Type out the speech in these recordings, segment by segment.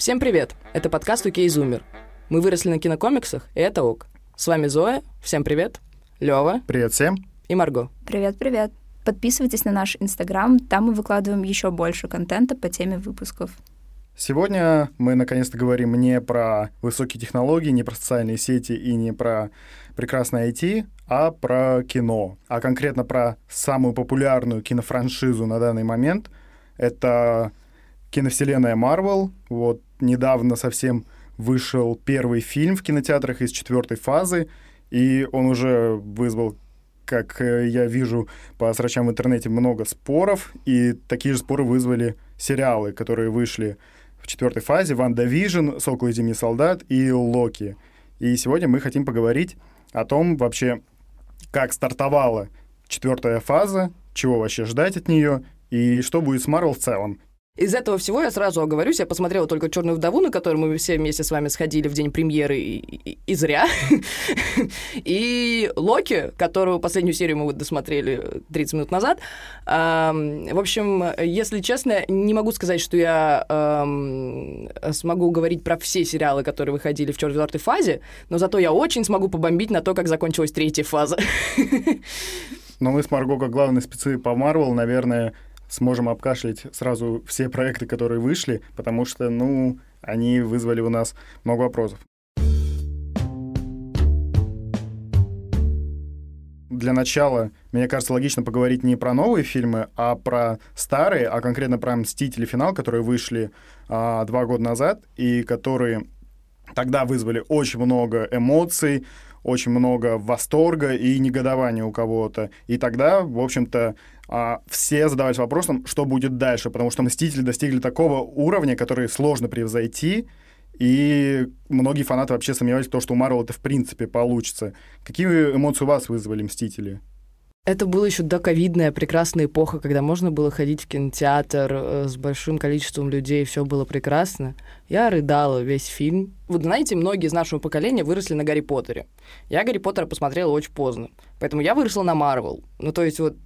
Всем привет! Это подкаст «Окей, Зумер». Мы выросли на кинокомиксах, и это ок. С вами Зоя, всем привет, Лёва Привет всем. и Марго. Привет-привет. Подписывайтесь на наш Инстаграм, там мы выкладываем еще больше контента по теме выпусков. Сегодня мы наконец-то говорим не про высокие технологии, не про социальные сети и не про прекрасное IT, а про кино. А конкретно про самую популярную кинофраншизу на данный момент. Это киновселенная Marvel. Вот недавно совсем вышел первый фильм в кинотеатрах из четвертой фазы, и он уже вызвал как э, я вижу по срачам в интернете, много споров, и такие же споры вызвали сериалы, которые вышли в четвертой фазе, «WandaVision», «Сокол и Зимний солдат» и «Локи». И сегодня мы хотим поговорить о том вообще, как стартовала четвертая фаза, чего вообще ждать от нее, и что будет с Марвел в целом. Из этого всего я сразу оговорюсь, я посмотрела только «Черную вдову», на которую мы все вместе с вами сходили в день премьеры, и, и- и зря. И «Локи», которую последнюю серию мы вот досмотрели 30 минут назад. В общем, если честно, не могу сказать, что я смогу говорить про все сериалы, которые выходили в четвертой фазе, но зато я очень смогу побомбить на то, как закончилась третья фаза. Но мы с Марго, как главные спецы по Марвел, наверное, сможем обкашлять сразу все проекты, которые вышли, потому что, ну, они вызвали у нас много вопросов. Для начала, мне кажется, логично поговорить не про новые фильмы, а про старые, а конкретно про «Мстители. Финал», которые вышли а, два года назад и которые тогда вызвали очень много эмоций, очень много восторга и негодования у кого-то. И тогда, в общем-то, все задавались вопросом, что будет дальше, потому что «Мстители» достигли такого уровня, который сложно превзойти, и многие фанаты вообще сомневались в том, что у Марвел это в принципе получится. Какие эмоции у вас вызвали «Мстители»? Это была еще доковидная прекрасная эпоха, когда можно было ходить в кинотеатр э, с большим количеством людей, все было прекрасно. Я рыдала весь фильм. Вот знаете, многие из нашего поколения выросли на Гарри Поттере. Я Гарри Поттера посмотрела очень поздно, поэтому я выросла на Марвел. Ну, то есть вот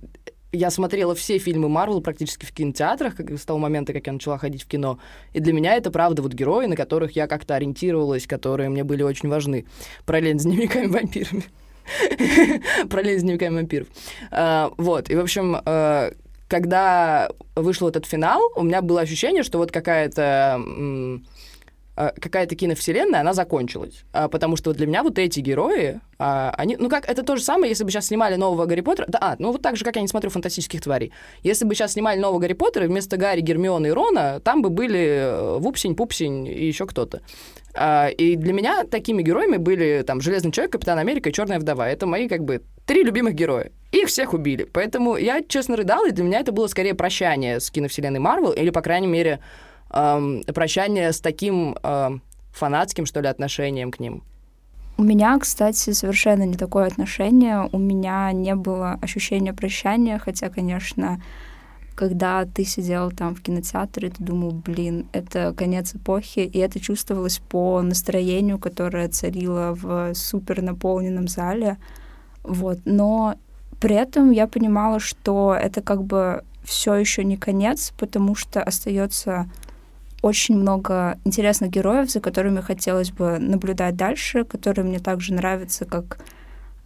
я смотрела все фильмы Марвел практически в кинотеатрах как, с того момента, как я начала ходить в кино. И для меня это, правда, вот герои, на которых я как-то ориентировалась, которые мне были очень важны. Параллельно с дневниками вампирами. Параллельно с дневниками вампиров. А, Вот, и, в общем, э, когда вышел этот финал, у меня было ощущение, что вот какая-то какая-то киновселенная, она закончилась. А, Потому что для меня вот эти герои, а, они, ну как, это то же самое, если бы сейчас снимали нового Гарри Поттера, да, а, ну вот так же, как я не смотрю фантастических тварей. Если бы сейчас снимали нового Гарри Поттера, вместо Гарри, Гермиона и Рона, там бы были э, Вупсень, Пупсень и еще кто-то. А, И для меня такими героями были там Железный человек, Капитан Америка и Черная вдова. Это мои как бы три любимых героя. Их всех убили. Поэтому я, честно, рыдала, и для меня это было скорее прощание с киновселенной Марвел, или, по крайней мере, эм, прощание с таким эм, фанатским, что ли, отношением к ним. У меня, кстати, совершенно не такое отношение. У меня не было ощущения прощания, хотя, конечно, когда ты сидел там в кинотеатре, ты думал, блин, это конец эпохи, и это чувствовалось по настроению, которое царило в супер наполненном зале. Вот. Но при этом я понимала, что это как бы все еще не конец, потому что остается очень много интересных героев, за которыми хотелось бы наблюдать дальше, которые мне также нравятся, как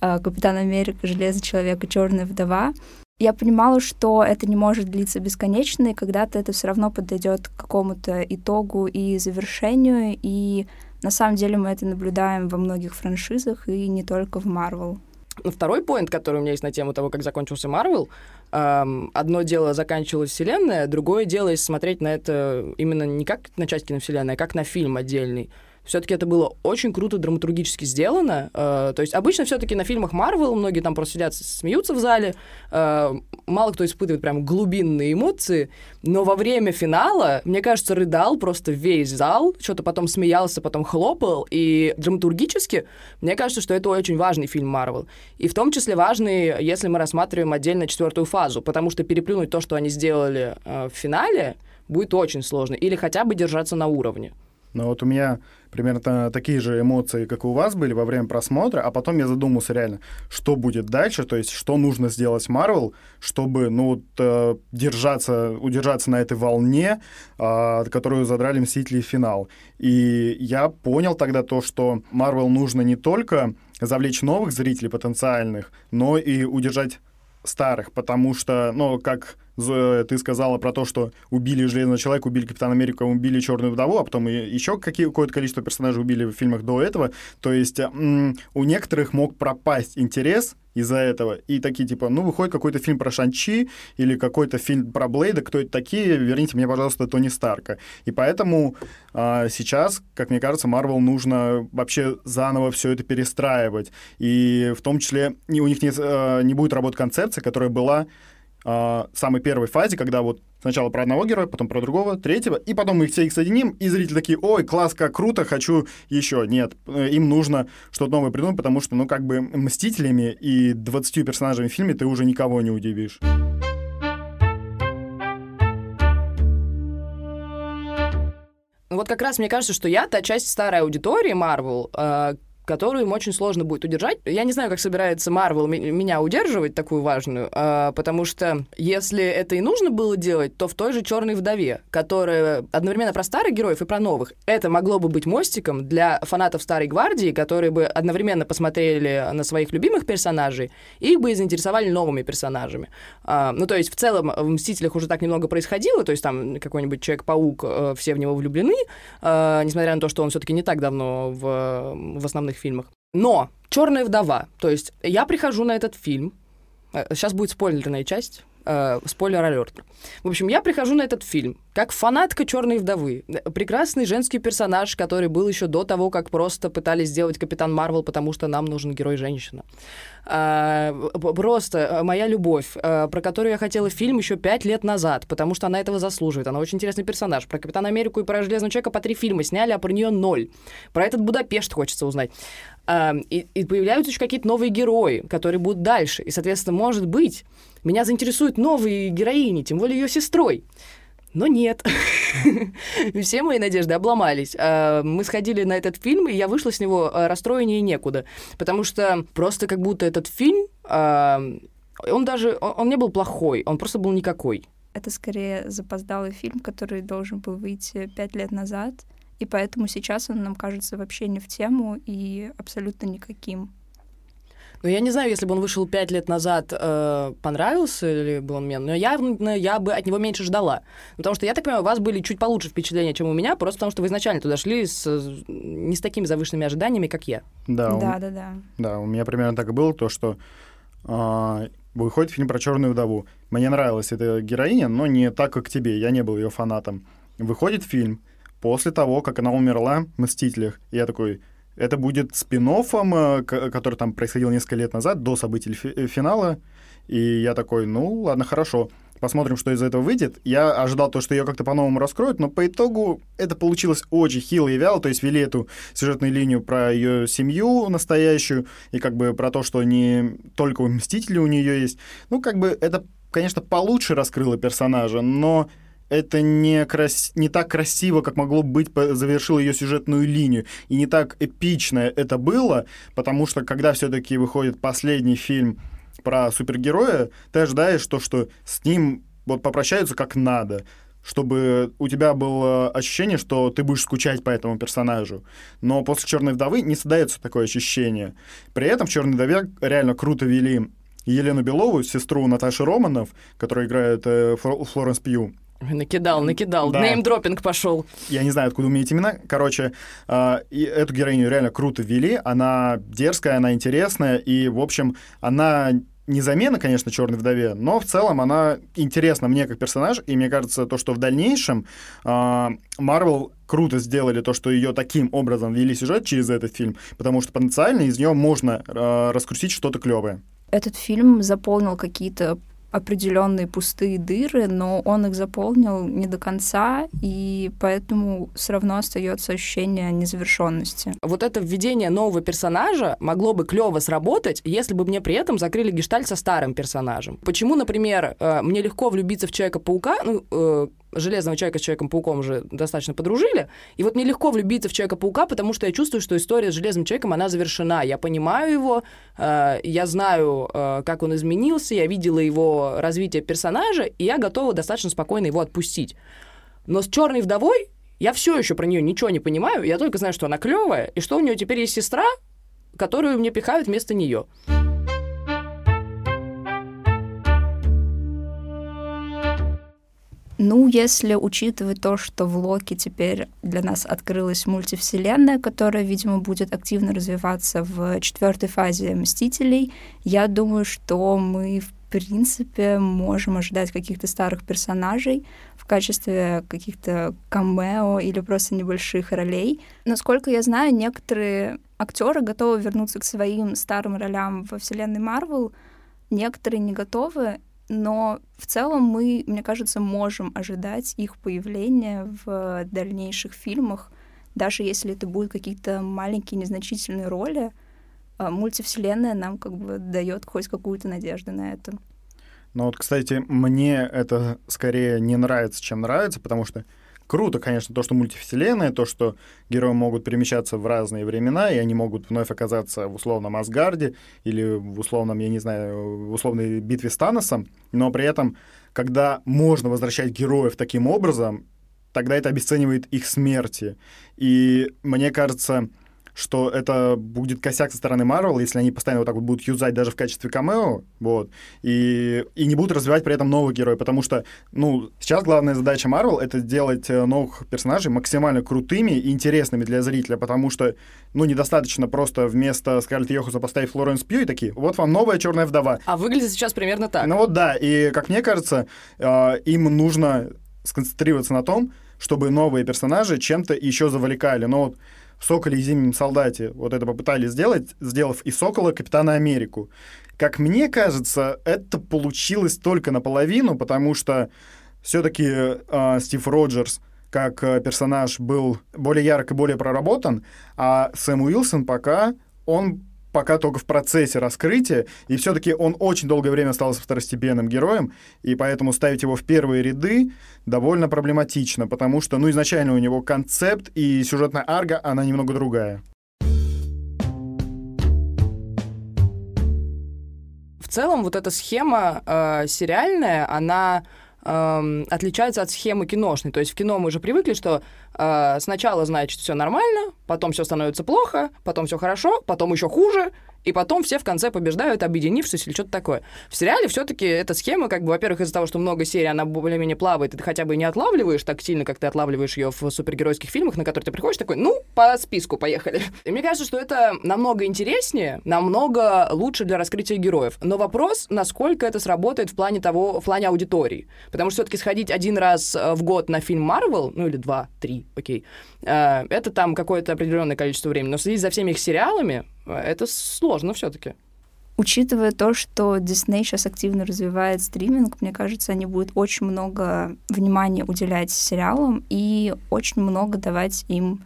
э, Капитан Америка, Железный человек и Черная вдова. Я понимала, что это не может длиться бесконечно, и когда-то это все равно подойдет к какому-то итогу и завершению, и на самом деле мы это наблюдаем во многих франшизах, и не только в Марвел. Ну, Второй поинт, который у меня есть на тему того, как закончился Марвел, эм, одно дело заканчивалась вселенная, другое дело, смотреть на это именно не как на часть киновселенной, а как на фильм отдельный. Все-таки это было очень круто драматургически сделано. Э, то есть обычно все-таки на фильмах Марвел многие там просто сидят, смеются в зале, э, мало кто испытывает прям глубинные эмоции, но во время финала, мне кажется, рыдал просто весь зал, что-то потом смеялся, потом хлопал, и драматургически, мне кажется, что это очень важный фильм Марвел. И в том числе важный, если мы рассматриваем отдельно четвертую фазу, потому что переплюнуть то, что они сделали э, в финале, будет очень сложно, или хотя бы держаться на уровне. Но вот у меня примерно такие же эмоции, как и у вас были во время просмотра, а потом я задумался реально, что будет дальше, то есть что нужно сделать Marvel, чтобы, ну, вот, э, держаться, удержаться на этой волне, э, которую задрали Мстители в финал. И я понял тогда то, что Marvel нужно не только завлечь новых зрителей потенциальных, но и удержать старых, потому что, ну, как ты сказала про то, что убили Железного Человека, убили Капитана Америка, убили Черную Вдову, а потом еще какое-то количество персонажей убили в фильмах до этого. То есть у некоторых мог пропасть интерес из-за этого. И такие, типа, ну, выходит какой-то фильм про Шанчи или какой-то фильм про Блейда, кто это такие, верните мне, пожалуйста, Тони Старка. И поэтому а, сейчас, как мне кажется, Марвел нужно вообще заново все это перестраивать. И в том числе у них не, а, не будет работать концепция, которая была э, самой первой фазе, когда вот сначала про одного героя, потом про другого, третьего, и потом мы их все их соединим, и зрители такие, ой, класс, как круто, хочу еще. Нет, э, им нужно что-то новое придумать, потому что, ну, как бы Мстителями и 20 персонажами в фильме ты уже никого не удивишь. Вот как раз мне кажется, что я та часть старой аудитории Marvel, э, которую им очень сложно будет удержать. Я не знаю, как собирается Марвел меня удерживать, такую важную, а, потому что если это и нужно было делать, то в той же «Черной вдове», которая одновременно про старых героев и про новых, это могло бы быть мостиком для фанатов Старой Гвардии, которые бы одновременно посмотрели на своих любимых персонажей и бы заинтересовали новыми персонажами. А, ну, то есть в целом в «Мстителях» уже так немного происходило, то есть там какой-нибудь Человек-паук, э, все в него влюблены, а, несмотря на то, что он все-таки не так давно в, в основных фильмах. Но Черная вдова. То есть я прихожу на этот фильм. Сейчас э, будет спойлерная часть. Э, спойлер алерт. В общем, я прихожу на этот фильм как фанатка Черной вдовы. Прекрасный женский персонаж, который был еще до того, как просто пытались сделать Капитан Марвел, потому что нам нужен герой-женщина. А, просто э, моя любовь, а, про которую я хотела фильм еще пять лет назад, потому что она этого заслуживает. Она очень интересный персонаж. Про Капитана Америку и про Железного Человека по три фильма сняли, а про нее ноль. Про этот Будапешт хочется узнать. А, и, и появляются еще какие-то новые герои, которые будут дальше. И, соответственно, может быть, меня заинтересуют новые героини, тем более ее сестрой. Но нет. Все мои надежды обломались. А, мы сходили на этот фильм, и я вышла с него а, расстроеннее некуда. Потому что просто как будто этот фильм, а, он даже, он не был плохой, он просто был никакой. Это скорее запоздалый фильм, который должен был выйти пять лет назад, и поэтому сейчас он нам кажется вообще не в тему и абсолютно никаким. Ну, я не знаю, если бы он вышел пять лет назад, э, понравился ли бы он мне, но явно я бы от него меньше ждала. Потому что, я так понимаю, у вас были чуть получше впечатления, чем у меня, просто потому что вы изначально туда шли с, не с такими завышенными ожиданиями, как я. Да, да, у, да, да. Да, у меня примерно так и было, то, что э, выходит фильм про черную вдову. Мне нравилась эта героиня, но не так, как тебе. Я не был ее фанатом. Выходит фильм после того, как она умерла в «Мстителях». И я такой, это будет спин э, который там происходил несколько лет назад, до событий э, финала. И я такой, ну, ладно, хорошо. Посмотрим, что из этого выйдет. Я ожидал то, что ее как-то по-новому раскроют, но по итогу это получилось очень хило и вяло. То есть вели эту сюжетную линию про ее семью настоящую и как бы про то, что не только Мстители у нее есть. Ну, как бы это, конечно, получше раскрыло персонажа, но это не, крас... не так красиво, как могло быть, завершило ее сюжетную линию. И не так эпично это было, потому что когда все-таки выходит последний фильм про супергероя, ты ожидаешь то, что с ним вот попрощаются как надо чтобы у тебя было ощущение, что ты будешь скучать по этому персонажу. Но после Черной вдовы не создается такое ощущение. При этом в Черной вдове реально круто вели Елену Белову, сестру Наташи Романов, которая играет э, Флоренс Пью. Накидал, накидал. Да. Неймдропинг пошел. Я не знаю, откуда у меня эти имена. Короче, э, и эту героиню реально круто ввели. Она дерзкая, она интересная. И, в общем, она не замена, конечно, черной вдове, но в целом она интересна мне как персонаж, и мне кажется, то, что в дальнейшем Марвел э, круто сделали то, что ее таким образом вели сюжет через этот фильм, потому что потенциально из нее можно э, раскрутить что-то клевое. Этот фильм заполнил какие-то определенные пустые дыры, но он их заполнил не до конца, и поэтому все равно остается ощущение незавершенности. Вот это введение нового персонажа могло бы клево сработать, если бы мне при этом закрыли гештальт со старым персонажем. Почему, например, э, мне легко влюбиться в Человека-паука, ну, э, Железного Человека с Человеком-пауком уже достаточно подружили, и вот мне легко влюбиться в Человека-паука, потому что я чувствую, что история с Железным Человеком, она завершена. Я понимаю его, э, я знаю, э, как он изменился, я видела его развитие персонажа, и я готова достаточно спокойно его отпустить. Но с Черной вдовой я все еще про нее ничего не понимаю, я только знаю, что она клевая, и что у нее теперь есть сестра, которую мне пихают вместо нее. Ну, если учитывать то, что в Локи теперь для нас открылась мультивселенная, которая, видимо, будет активно развиваться в четвертой фазе Мстителей, я думаю, что мы, в принципе, можем ожидать каких-то старых персонажей в качестве каких-то камео или просто небольших ролей. Насколько я знаю, некоторые актеры готовы вернуться к своим старым ролям во вселенной Марвел, некоторые не готовы, но в целом мы, мне кажется, можем ожидать их появления в дальнейших фильмах, даже если это будут какие-то маленькие незначительные роли. А мультивселенная нам как бы дает хоть какую-то надежду на это. Ну вот, кстати, мне это скорее не нравится, чем нравится, потому что Круто, конечно, то, что мультивселенная, то, что герои могут перемещаться в разные времена, и они могут вновь оказаться в условном Асгарде или в условном, я не знаю, в условной битве с Таносом, но при этом, когда можно возвращать героев таким образом, тогда это обесценивает их смерти. И мне кажется, что это будет косяк со стороны Marvel, если они постоянно вот так вот будут юзать даже в качестве камео, вот, и, и не будут развивать при этом новых героев, потому что, ну, сейчас главная задача Marvel — это сделать э, новых персонажей максимально крутыми и интересными для зрителя, потому что, ну, недостаточно просто вместо Скарлетт Йохуса поставить Флоренс Пью и такие, вот вам новая черная вдова. А выглядит сейчас примерно так. Ну вот да, и, как мне кажется, э, им нужно сконцентрироваться на том, чтобы новые персонажи чем-то еще завлекали. Но вот в «Соколе и зимнем солдате» вот это попытались сделать, сделав из «Сокола» Капитана Америку. Как мне кажется, это получилось только наполовину, потому что все-таки э, Стив Роджерс как э, персонаж был более ярко и более проработан, а Сэм Уилсон пока он пока только в процессе раскрытия, и все-таки он очень долгое время остался второстепенным героем, и поэтому ставить его в первые ряды довольно проблематично, потому что, ну, изначально у него концепт и сюжетная арга, она немного другая. В целом, вот эта схема э, сериальная, она э, отличается от схемы киношной. То есть в кино мы уже привыкли, что э, сначала, значит, все нормально, потом все становится плохо, потом все хорошо, потом еще хуже, и потом все в конце побеждают, объединившись или что-то такое. В сериале все-таки эта схема, как бы, во-первых, из-за того, что много серий, она более-менее плавает, и ты хотя бы не отлавливаешь так сильно, как ты отлавливаешь ее в супергеройских фильмах, на которые ты приходишь такой, ну, по списку поехали. И мне кажется, что это намного интереснее, намного лучше для раскрытия героев. Но вопрос, насколько это сработает в плане того, в плане аудитории. Потому что все-таки сходить один раз э, в год на фильм Марвел, ну или два, три, окей, э, это там какое-то определенное количество времени. Но следить за всеми их сериалами, это сложно все-таки. Учитывая то, что Disney сейчас активно развивает стриминг, мне кажется, они будут очень много внимания уделять сериалам и очень много давать им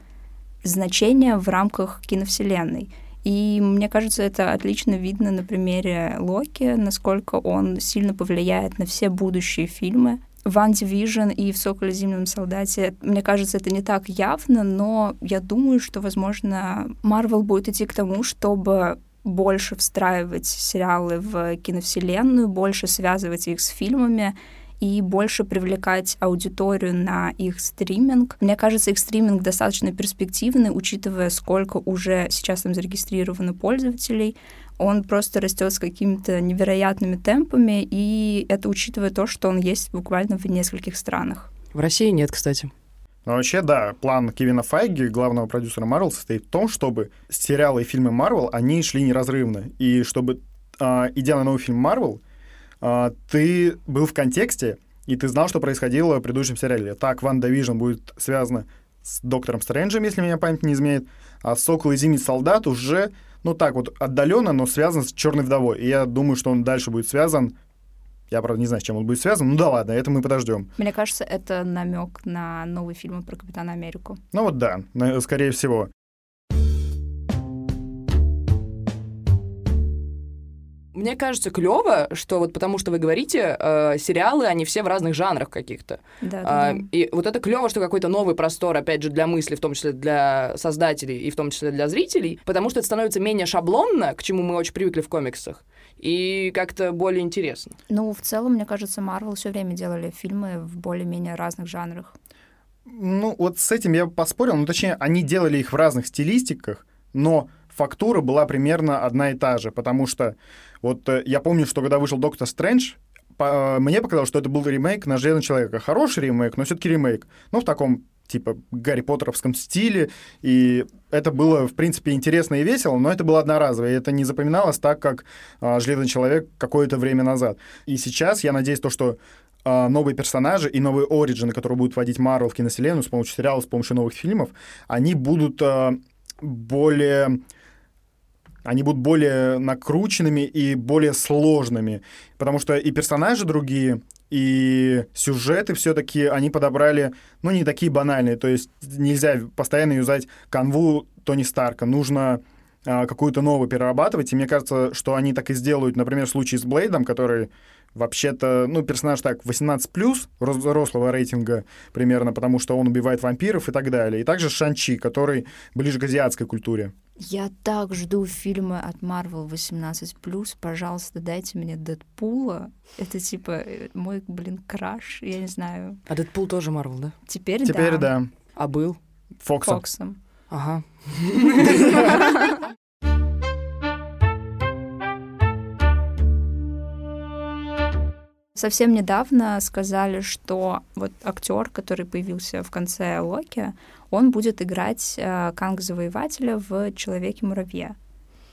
значения в рамках киновселенной. И мне кажется, это отлично видно на примере Локи, насколько он сильно повлияет на все будущие фильмы. Ван Division и в «Соколе зимнем солдате», мне кажется, это не так явно, но я думаю, что, возможно, Марвел будет идти к тому, чтобы больше встраивать сериалы в киновселенную, больше связывать их с фильмами и больше привлекать аудиторию на их стриминг. Мне кажется, их стриминг достаточно перспективный, учитывая, сколько уже сейчас там зарегистрировано пользователей он просто растет с какими-то невероятными темпами, и это учитывая то, что он есть буквально в нескольких странах. В России нет, кстати. Ну, вообще, да, план Кевина Файги, главного продюсера Marvel, состоит в том, чтобы сериалы и фильмы Marvel, они шли неразрывно. И чтобы, э, идя на новый фильм Marvel, э, ты был в контексте, и ты знал, что происходило в предыдущем сериале. Так, Ван Division будет связано с Доктором Стрэнджем, если меня память не изменяет, а Сокол и Зимний Солдат уже ну так вот отдаленно, но связан с Черной вдовой. И я думаю, что он дальше будет связан. Я, правда, не знаю, с чем он будет связан. Ну да ладно, это мы подождем. Мне кажется, это намек на новый фильм про Капитана Америку. Ну вот да, скорее всего. Мне кажется, клево, что вот потому что вы говорите, э, сериалы, они все в разных жанрах каких-то. Да, А, да, да. и вот это клево, что какой-то новый простор, опять же, для мысли, в том числе для создателей и в том числе для зрителей, потому что это становится менее шаблонно, к чему мы очень привыкли в комиксах, и как-то более интересно. Ну, в целом, мне кажется, Марвел все время делали фильмы в более-менее разных жанрах. Ну, вот с этим я бы поспорил. Ну, точнее, они делали их в разных стилистиках, но фактура была примерно одна и та же, потому что вот э, я помню, что когда вышел Доктор Стрэндж, по- э, мне показалось, что это был ремейк на Железного Человека. Хороший ремейк, но все-таки ремейк. Ну, в таком типа Гарри Поттеровском стиле, и это было, в принципе, интересно и весело, но это было одноразово, и это не запоминалось так, как а, Железный Человек какое-то время назад. И сейчас я надеюсь, то, что а, новые персонажи и новые оригины, которые будут вводить Марвел в киновселенную с помощью сериалов, с помощью новых фильмов, они будут а, более они будут более накрученными и более сложными, потому что и персонажи другие, и сюжеты все-таки они подобрали, ну, не такие банальные, то есть нельзя постоянно юзать канву Тони Старка, нужно а, какую-то новую перерабатывать, и мне кажется, что они так и сделают, например, в случае с Блейдом, который вообще-то, ну, персонаж так, 18+, взрослого рейтинга примерно, потому что он убивает вампиров и так далее. И также Шанчи, который ближе к азиатской культуре. Я так жду фильмы от Marvel 18+. Пожалуйста, дайте мне Дэдпула. Это типа э, мой, блин, краш. Я не знаю. А Дэдпул тоже Марвел, да? Теперь, Теперь да. да, А был? Фокса. Фоксом. Ага. Совсем недавно сказали, что вот актер, который появился в конце Локи, он будет играть э, Канга-завоевателя в Человеке-муравье.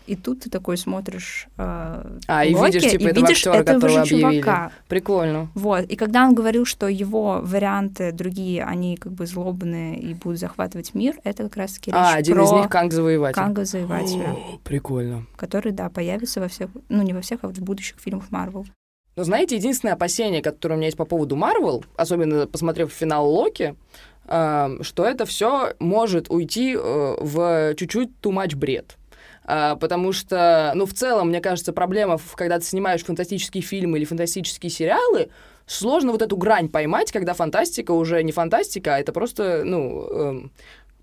И тут ты такой смотришь э, А, и Локи, видишь, типа, и этого видишь актера, этого же объявили. чувака. Прикольно. Вот. И когда он говорил, что его варианты другие, они как бы злобные и будут захватывать мир, это как раз-таки А, речь один про из них Канг-завоеватель. Канга-завоевателя, О, Прикольно. который, да, появится во всех, ну, не во всех, а вот в будущих фильмах Марвел. Но знаете, единственное опасение, которое у меня есть по поводу Марвел, особенно посмотрев финал Локи, э, что это все может уйти э, в чуть-чуть too much бред. А, потому что, ну, в целом, мне кажется, проблема, когда ты снимаешь фантастические фильмы или фантастические сериалы, сложно вот эту грань поймать, когда фантастика уже не фантастика, а это просто, ну, эм,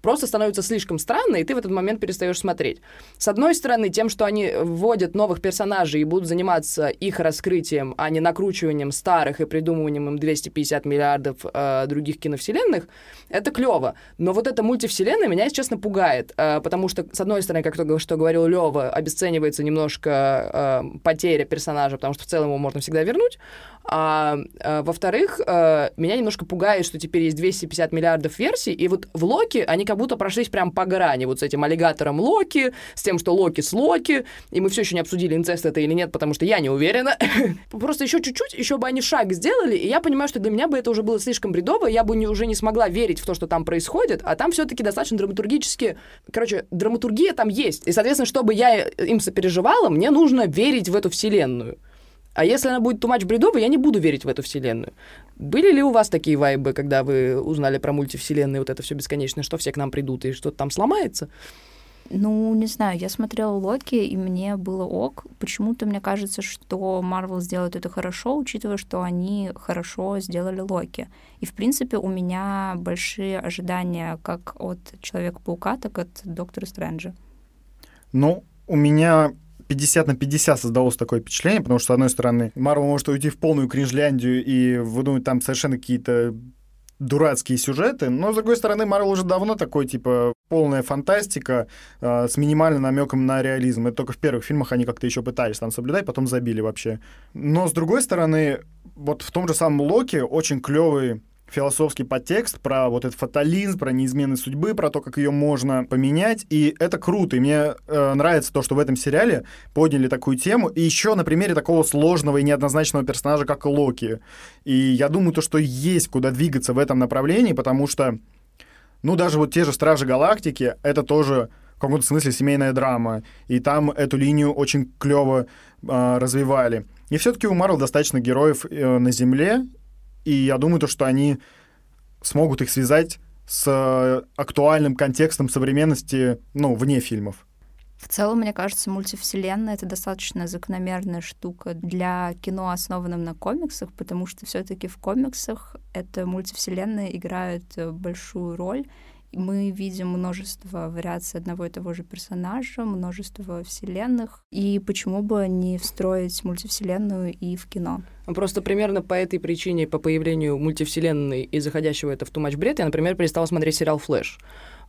просто становится слишком странно, и ты в этот момент перестаешь смотреть. С одной стороны, тем, что они вводят новых персонажей и будут заниматься их раскрытием, а не накручиванием старых и придумыванием им 250 миллиардов э, других киновселенных, это клево. Но вот эта мультивселенная меня, если честно, пугает, э, потому что, с одной стороны, как то, что говорил Лева, обесценивается немножко э, потеря персонажа, потому что в целом его можно всегда вернуть, а, э, во-вторых, меня немножко пугает, что теперь есть 250 миллиардов версий, и вот в Локи они как будто прошлись прям по грани, вот с этим аллигатором Локи, с тем, что Локи с Локи, и мы все еще не обсудили, инцест это или нет, потому что я не уверена. Просто еще чуть-чуть, еще бы они шаг сделали, и я понимаю, что для меня бы это уже было слишком бредово, я бы не, уже не смогла верить в то, что там происходит, а там все-таки достаточно драматургически... Короче, драматургия там есть. И, соответственно, чтобы я им сопереживала, мне нужно верить в эту вселенную. А если она будет тумач бредовой, я не буду верить в эту вселенную. Были ли у вас такие вайбы, когда вы узнали про мультивселенные, вот это все бесконечное, что все к нам придут и что-то там сломается? Ну, не знаю, я смотрела Локи, и мне было ок. Почему-то мне кажется, что Марвел сделает это хорошо, учитывая, что они хорошо сделали Локи. И, в принципе, у меня большие ожидания как от Человека-паука, так и от Доктора Стрэнджа. Ну, у меня 50 на 50 создалось такое впечатление, потому что, с одной стороны, Марвел может уйти в полную кринжляндию и выдумать там совершенно какие-то дурацкие сюжеты, но, с другой стороны, Марвел уже давно такой, типа, полная фантастика э, с минимальным намеком на реализм. Это только в первых фильмах они как-то еще пытались там соблюдать, потом забили вообще. Но, с другой стороны, вот в том же самом Локи очень клевый философский подтекст про вот этот фатализм, про неизменность судьбы, про то, как ее можно поменять. И это круто. И мне э, нравится то, что в этом сериале подняли такую тему. И еще на примере такого сложного и неоднозначного персонажа, как Локи. И я думаю, то, что есть куда двигаться в этом направлении, потому что, ну, даже вот те же Стражи Галактики, это тоже в каком-то смысле семейная драма. И там эту линию очень клево э, развивали. И все-таки у Марвел достаточно героев э, на Земле, и я думаю, то, что они смогут их связать с актуальным контекстом современности, ну, вне фильмов. В целом, мне кажется, мультивселенная — это достаточно закономерная штука для кино, основанном на комиксах, потому что все таки в комиксах эта мультивселенная играет э, большую роль, мы видим множество вариаций одного и того же персонажа, множество вселенных. И почему бы не встроить мультивселенную и в кино? Просто примерно по этой причине, по появлению мультивселенной и заходящего это в ту матч бред, я, например, перестал смотреть сериал «Флэш».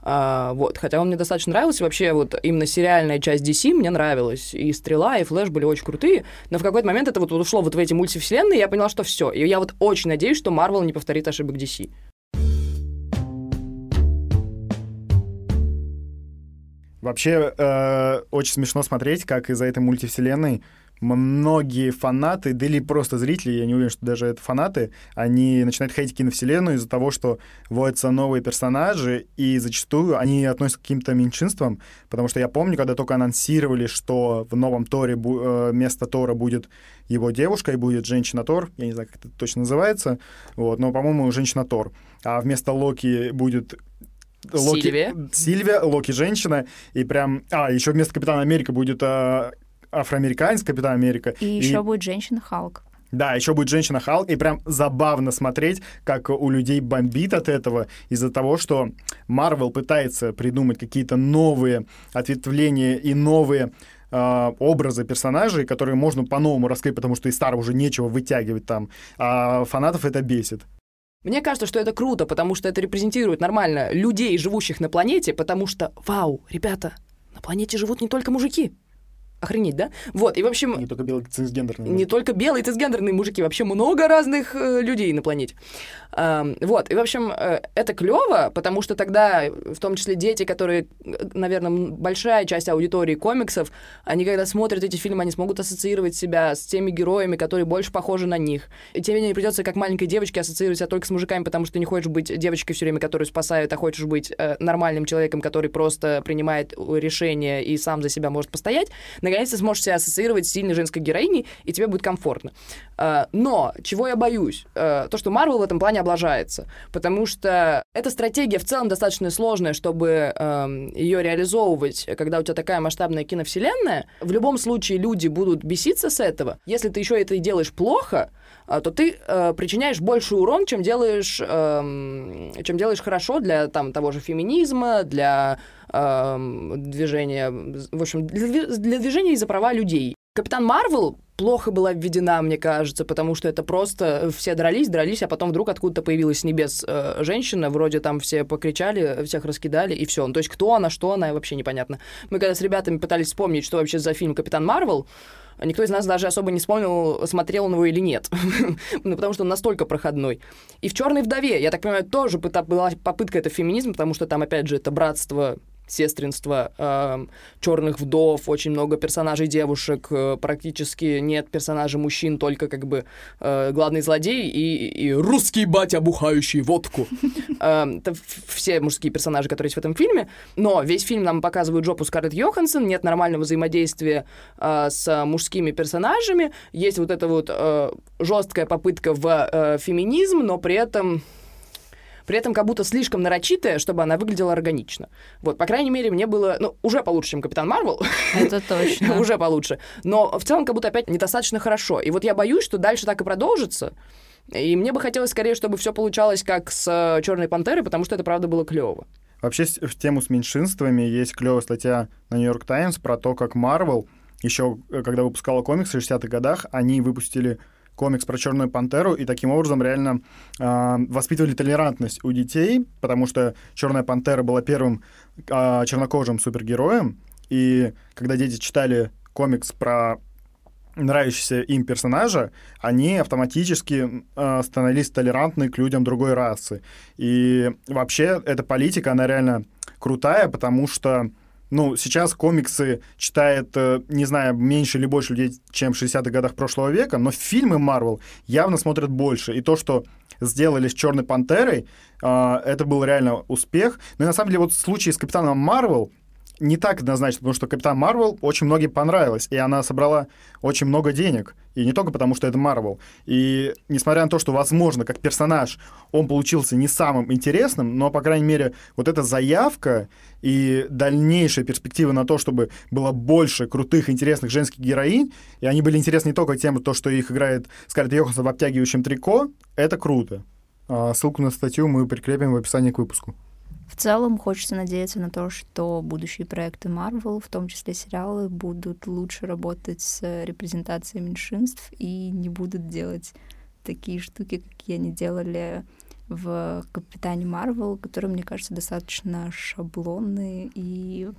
А, вот, хотя он мне достаточно нравился, вообще вот именно сериальная часть DC мне нравилась, и Стрела, и Флэш были очень крутые, но в какой-то момент это вот ушло вот в эти мультивселенные, и я поняла, что все. И я вот очень надеюсь, что Марвел не повторит ошибок DC. Вообще, э, очень смешно смотреть, как из-за этой мультивселенной многие фанаты, да или просто зрители, я не уверен, что даже это фанаты, они начинают хейтить киновселенную из-за того, что вводятся новые персонажи, и зачастую они относятся к каким-то меньшинствам, потому что я помню, когда только анонсировали, что в новом Торе э, вместо Тора будет его девушка и будет женщина-Тор, я не знаю, как это точно называется, вот, но, по-моему, женщина-Тор, а вместо Локи будет Локи, Сильвия. Сильвия, Локи женщина, и прям... А, еще вместо Капитана Америка будет а, афроамериканец Капитан Америка. И, еще будет женщина Халк. Да, еще будет женщина Халк, и прям забавно смотреть, как у людей бомбит от этого из-за того, что Марвел пытается придумать какие-то новые ответвления и новые э, образы персонажей, которые можно по-новому раскрыть, потому что из старого уже нечего вытягивать там, а фанатов это бесит. Мне кажется, что это круто, потому что это репрезентирует нормально людей, живущих на планете, потому что, вау, ребята, на планете живут не только мужики. Охренеть, да? Вот, и в общем... Не только белые цисгендерные. Не только белые цисгендерные мужики, вообще много разных э, людей на планете. Э, вот, и в общем, э, это клево, потому что тогда, в том числе дети, которые, наверное, большая часть аудитории комиксов, они когда смотрят эти фильмы, они смогут ассоциировать себя с теми героями, которые больше похожи на них. И тебе не придется, как маленькой девочке, ассоциировать себя только с мужиками, потому что ты не хочешь быть девочкой все время, которую спасают, а хочешь быть э, нормальным человеком, который просто принимает решения и сам за себя может постоять наконец ты сможешь себя ассоциировать с сильной женской героиней, и тебе будет комфортно. А, но чего я боюсь? А, то, что Марвел в этом плане облажается, потому что эта стратегия в целом достаточно сложная, чтобы ее реализовывать, когда у тебя такая масштабная киновселенная. В любом случае люди будут беситься с этого. Если ты еще это и делаешь плохо, то ты э, причиняешь больше урон, чем делаешь, э, чем делаешь хорошо для там, того же феминизма, для э, движения, в общем, для, для движения из-за права людей. Капитан Марвел плохо была введена, мне кажется, потому что это просто все дрались, дрались, а потом вдруг откуда-то появилась с небес э, женщина, вроде там все покричали, всех раскидали, и все. Ну, то есть кто она, что она, вообще непонятно. Мы когда с ребятами пытались вспомнить, что вообще за фильм «Капитан Марвел», никто из нас даже особо не вспомнил, смотрел он его или нет. ну, потому что он настолько проходной. И в «Черной вдове», я так понимаю, тоже была попытка это феминизм, потому что там, опять же, это братство сестринство э, черных вдов, очень много персонажей девушек, э, практически нет персонажей мужчин, только как бы э, главный злодей и, и русский батя, бухающий водку. Э, это все мужские персонажи, которые есть в этом фильме. Но весь фильм нам показывают жопу Скарлетт Йоханссон, нет нормального взаимодействия э, с мужскими персонажами, есть вот эта вот э, жесткая попытка в э, феминизм, но при этом при этом как будто слишком нарочитая, чтобы она выглядела органично. Вот, по крайней мере, мне было, ну, уже получше, чем Капитан Марвел. Это точно. уже получше. Но в целом как будто опять недостаточно хорошо. И вот я боюсь, что дальше так и продолжится. И мне бы хотелось скорее, чтобы все получалось как с э, Черной пантерой, потому что это правда было клево. Вообще в тему с меньшинствами есть клевая статья на Нью-Йорк Таймс про то, как Марвел еще, э, когда выпускала комиксы в 60-х годах, они выпустили комикс про Черную пантеру, и таким образом реально э, воспитывали толерантность у детей, потому что Черная пантера была первым э, чернокожим супергероем, и когда дети читали комикс про нравящиеся им персонажа, они автоматически э, становились толерантны к людям другой расы. И вообще эта политика, она реально крутая, потому что ну, сейчас комиксы читает, э, не знаю, меньше или больше людей, чем в 60-х годах прошлого века, но фильмы Марвел явно смотрят больше. И то, что сделали с Черной Пантерой, э, это был реально успех. Но ну, на самом деле вот в случае с Капитаном Марвел не так однозначно, потому что Капитан Марвел очень многим понравилась, и она собрала очень много денег. И не только потому, что это Марвел. И несмотря на то, что, возможно, как персонаж он получился не самым интересным, но, по крайней мере, вот эта заявка и дальнейшая перспектива на то, чтобы было больше крутых, интересных женских героинь, и они были интересны не только тем, то, что их играет Скарлетт Йоханссон в обтягивающем трико, это круто. А ссылку на статью мы прикрепим в описании к выпуску. В целом хочется надеяться на то, что будущие проекты Marvel, в том числе сериалы, будут лучше работать с репрезентацией меньшинств и не будут делать такие штуки, какие они делали в Капитане Марвел, которые, мне кажется, достаточно шаблонные и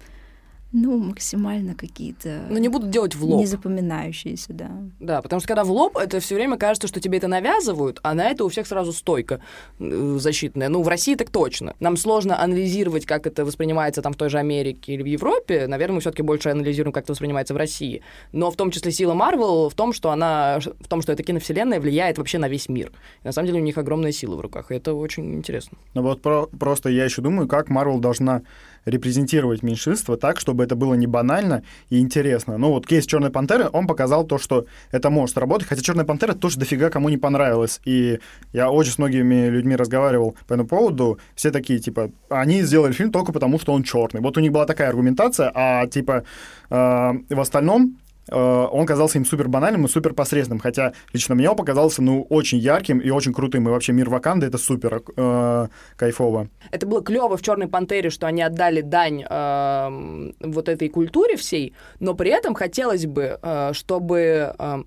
ну, максимально какие-то... Но не будут делать в лоб. Незапоминающиеся, да. Да, потому что когда в лоб, это все время кажется, что тебе это навязывают, а на это у всех сразу стойка э, защитная. Ну, в России так точно. Нам сложно анализировать, как это воспринимается там в той же Америке или в Европе. Наверное, мы все-таки больше анализируем, как это воспринимается в России. Но в том числе сила Марвел в том, что она, в том, что эта киновселенная влияет вообще на весь мир. И на самом деле у них огромная сила в руках, и это очень интересно. Ну вот про просто я еще думаю, как Марвел должна репрезентировать меньшинство так, чтобы это было не банально и интересно. Ну вот кейс Черной Пантеры, он показал то, что это может работать, хотя Черная Пантера тоже дофига кому не понравилась. И я очень с многими людьми разговаривал по этому поводу, все такие, типа, они сделали фильм только потому, что он черный. Вот у них была такая аргументация, а типа э, в остальном он казался им супер банальным и супер посредственным, хотя лично мне он показался, ну, очень ярким и очень крутым, и вообще мир Ваканды это супер э, кайфово. Это было клево в «Черной пантере», что они отдали дань э, вот этой культуре всей, но при этом хотелось бы, э, чтобы... Э, Э,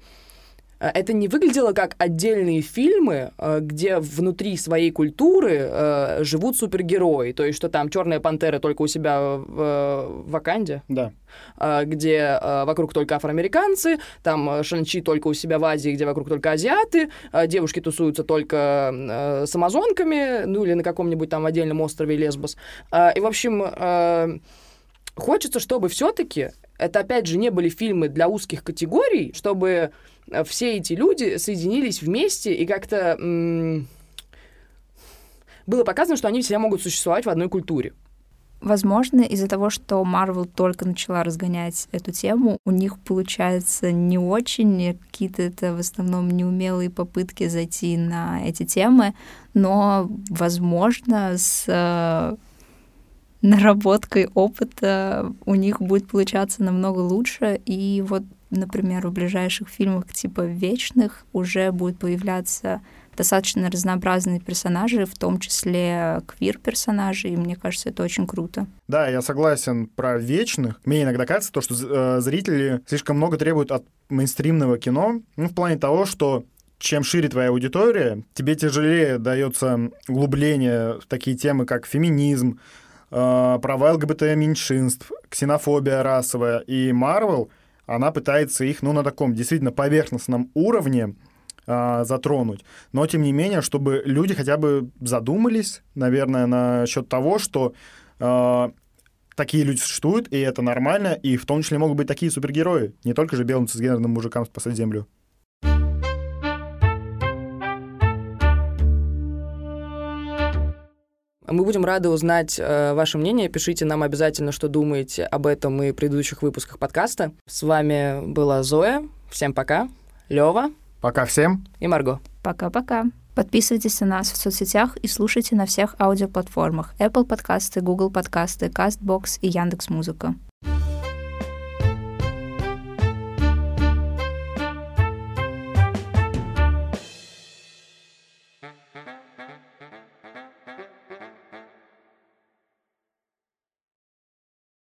это не выглядело как отдельные фильмы, э, где внутри своей культуры э, живут супергерои. То есть, что там Черная пантера только у себя в Ваканде. Да. Где вокруг только афроамериканцы, там Шанчи только у себя в Азии, где вокруг только азиаты, девушки тусуются только с амазонками, ну или на каком-нибудь там отдельном острове Лесбос. И, в общем, хочется, чтобы все-таки это, опять же, не были фильмы для узких категорий, чтобы все эти люди соединились вместе и как-то было показано, что они все могут существовать в одной культуре. Возможно, из-за того, что Marvel только начала разгонять эту тему, у них получается не очень, какие-то это в основном неумелые попытки зайти на эти темы, но, возможно, с э, наработкой опыта у них будет получаться намного лучше, и вот например, в ближайших фильмах типа «Вечных» уже будут появляться достаточно разнообразные персонажи, в том числе квир-персонажи, и мне кажется, это очень круто. Да, я согласен про «Вечных». Мне иногда кажется, то, что э, зрители слишком много требуют от мейнстримного кино, ну, в плане того, что чем шире твоя аудитория, тебе тяжелее дается углубление в такие темы, как феминизм, э, права ЛГБТ-меньшинств, ксенофобия расовая. И Марвел — она пытается их, ну, на таком действительно поверхностном уровне а, затронуть. Но, тем не менее, чтобы люди хотя бы задумались, наверное, насчет того, что а, такие люди существуют, и это нормально, и в том числе могут быть такие супергерои, не только же белым цисгендерным мужикам спасать Землю. Мы будем рады узнать э, ваше мнение. Пишите нам обязательно, что думаете об этом и предыдущих выпусках подкаста. С вами была Зоя. Всем пока. Лева. Пока всем. И Марго. Пока-пока. Подписывайтесь на нас в соцсетях и слушайте на всех аудиоплатформах Apple подкасты, Google подкасты, CastBox и Яндекс.Музыка.